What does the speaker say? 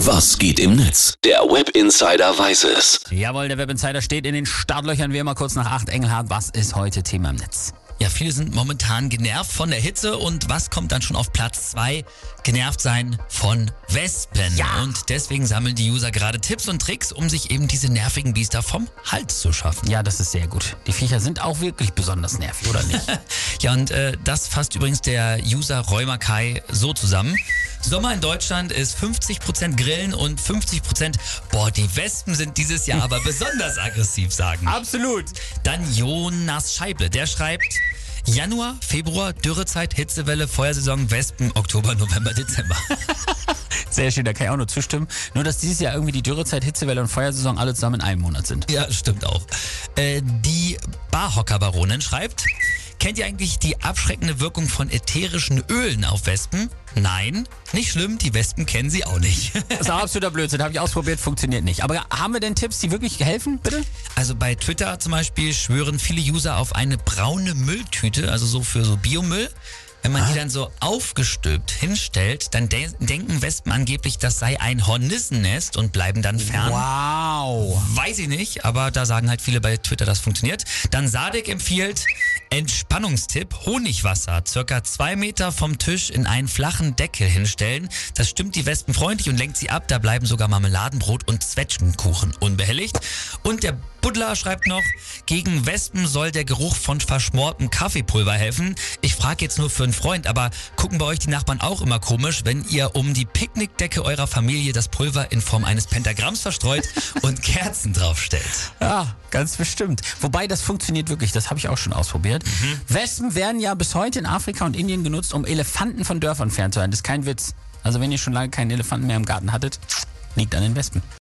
Was geht im Netz? Der Web Insider weiß es. Jawohl, der Web Insider steht in den Startlöchern wie immer kurz nach 8 Engelhardt. Was ist heute Thema im Netz? Ja, viele sind momentan genervt von der Hitze und was kommt dann schon auf Platz 2? Genervt sein von Wespen. Ja. Und deswegen sammeln die User gerade Tipps und Tricks, um sich eben diese nervigen Biester vom Hals zu schaffen. Ja, das ist sehr gut. Die Viecher sind auch wirklich besonders nervig, oder nicht? Ja, und äh, das fasst übrigens der User Räumakai so zusammen. Sommer in Deutschland ist 50% Grillen und 50% boah, die Wespen sind dieses Jahr aber besonders aggressiv, sagen. Absolut. Dann Jonas Scheible, der schreibt Januar, Februar, Dürrezeit, Hitzewelle, Feuersaison, Wespen, Oktober, November, Dezember. Sehr schön, da kann ich auch nur zustimmen. Nur, dass dieses Jahr irgendwie die Dürrezeit, Hitzewelle und Feuersaison alle zusammen in einem Monat sind. Ja, stimmt auch. Äh, die Barhocker-Baronin schreibt, kennt ihr eigentlich die abschreckende Wirkung von ätherischen Ölen auf Wespen? Nein, nicht schlimm, die Wespen kennen sie auch nicht. Das ist absoluter Blödsinn. Habe ich ausprobiert, funktioniert nicht. Aber haben wir denn Tipps, die wirklich helfen, bitte? Also bei Twitter zum Beispiel schwören viele User auf eine braune Mülltüte, also so für so Biomüll. Wenn man die dann so aufgestülpt hinstellt, dann de denken Wespen angeblich, das sei ein Hornissennest und bleiben dann fern. Wow. Weiß ich nicht, aber da sagen halt viele bei Twitter, das funktioniert. Dann Sadek empfiehlt Entspannungstipp, Honigwasser, circa zwei Meter vom Tisch in einen flachen Deckel hinstellen. Das stimmt die Wespen freundlich und lenkt sie ab. Da bleiben sogar Marmeladenbrot und Zwetschgenkuchen unbehelligt. Und der Buddler schreibt noch, gegen Wespen soll der Geruch von verschmortem Kaffeepulver helfen. Ich frage jetzt nur für einen Freund, aber gucken bei euch die Nachbarn auch immer komisch, wenn ihr um die Picknickdecke eurer Familie das Pulver in Form eines Pentagramms verstreut und Kerzen draufstellt. Ja, ganz bestimmt. Wobei das funktioniert wirklich, das habe ich auch schon ausprobiert. Wespen werden ja bis heute in Afrika und Indien genutzt, um Elefanten von Dörfern fernzuhalten. Das ist kein Witz. Also wenn ihr schon lange keinen Elefanten mehr im Garten hattet, liegt an den Wespen.